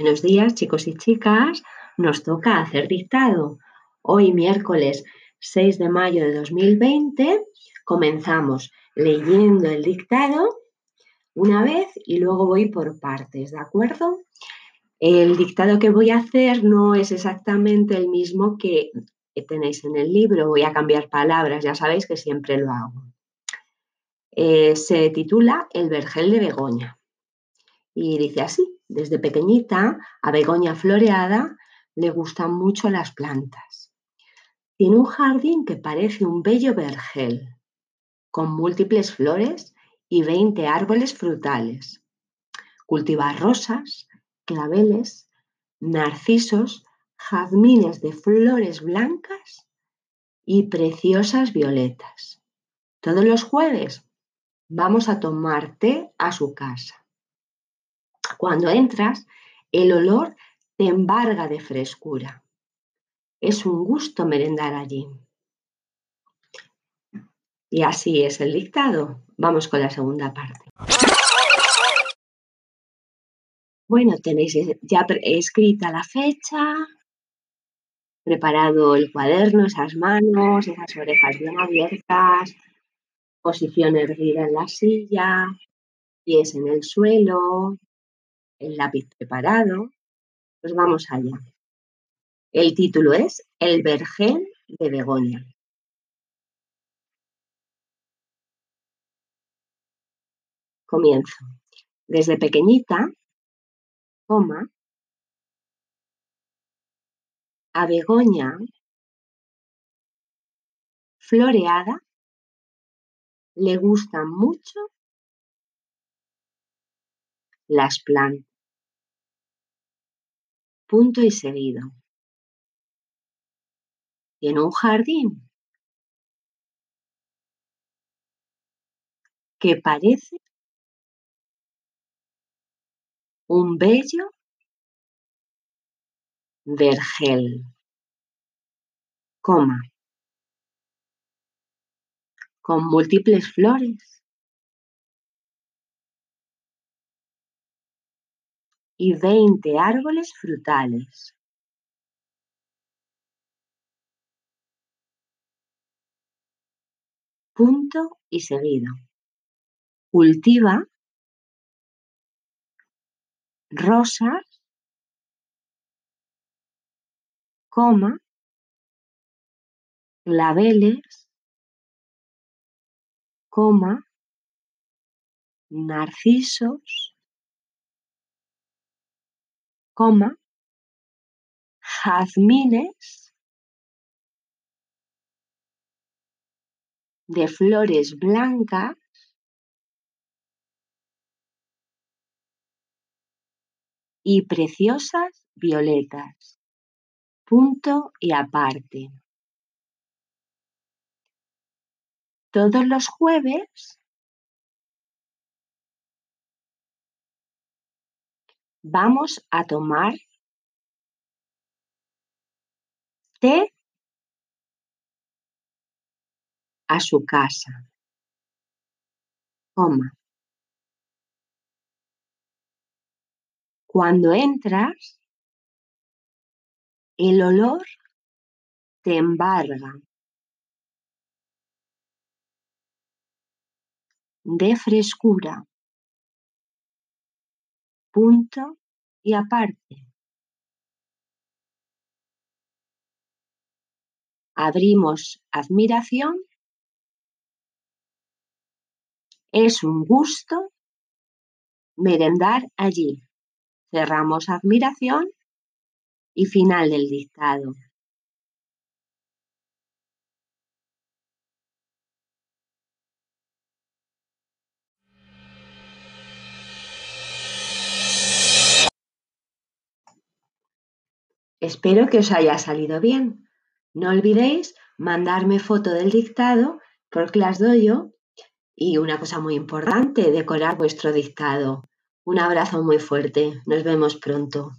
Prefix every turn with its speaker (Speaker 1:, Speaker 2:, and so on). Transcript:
Speaker 1: Buenos días, chicos y chicas. Nos toca hacer dictado. Hoy, miércoles 6 de mayo de 2020, comenzamos leyendo el dictado una vez y luego voy por partes, ¿de acuerdo? El dictado que voy a hacer no es exactamente el mismo que tenéis en el libro. Voy a cambiar palabras, ya sabéis que siempre lo hago. Eh, se titula El vergel de Begoña y dice así. Desde pequeñita, a Begoña Floreada le gustan mucho las plantas. Tiene un jardín que parece un bello vergel, con múltiples flores y 20 árboles frutales. Cultiva rosas, claveles, narcisos, jazmines de flores blancas y preciosas violetas. Todos los jueves vamos a tomar té a su casa. Cuando entras, el olor te embarga de frescura. Es un gusto merendar allí. Y así es el dictado. Vamos con la segunda parte. Bueno, tenéis ya escrita la fecha, preparado el cuaderno, esas manos, esas orejas bien abiertas, posición erguida en la silla, pies en el suelo, el lápiz preparado, pues vamos allá. El título es El vergel de Begoña. Comienzo. Desde pequeñita, coma, a Begoña floreada le gustan mucho las plantas punto y seguido. Tiene un jardín. Que parece un bello vergel, coma, con múltiples flores y veinte árboles frutales. Punto y seguido. Cultiva rosas, coma, claveles, narcisos, jazmines de flores blancas y preciosas violetas. Punto y aparte. Todos los jueves Vamos a tomar té a su casa. Coma. Cuando entras, el olor te embarga de frescura punto y aparte. Abrimos admiración. Es un gusto merendar allí. Cerramos admiración y final del dictado. Espero que os haya salido bien. No olvidéis mandarme foto del dictado porque las doy yo. Y una cosa muy importante, decorar vuestro dictado. Un abrazo muy fuerte. Nos vemos pronto.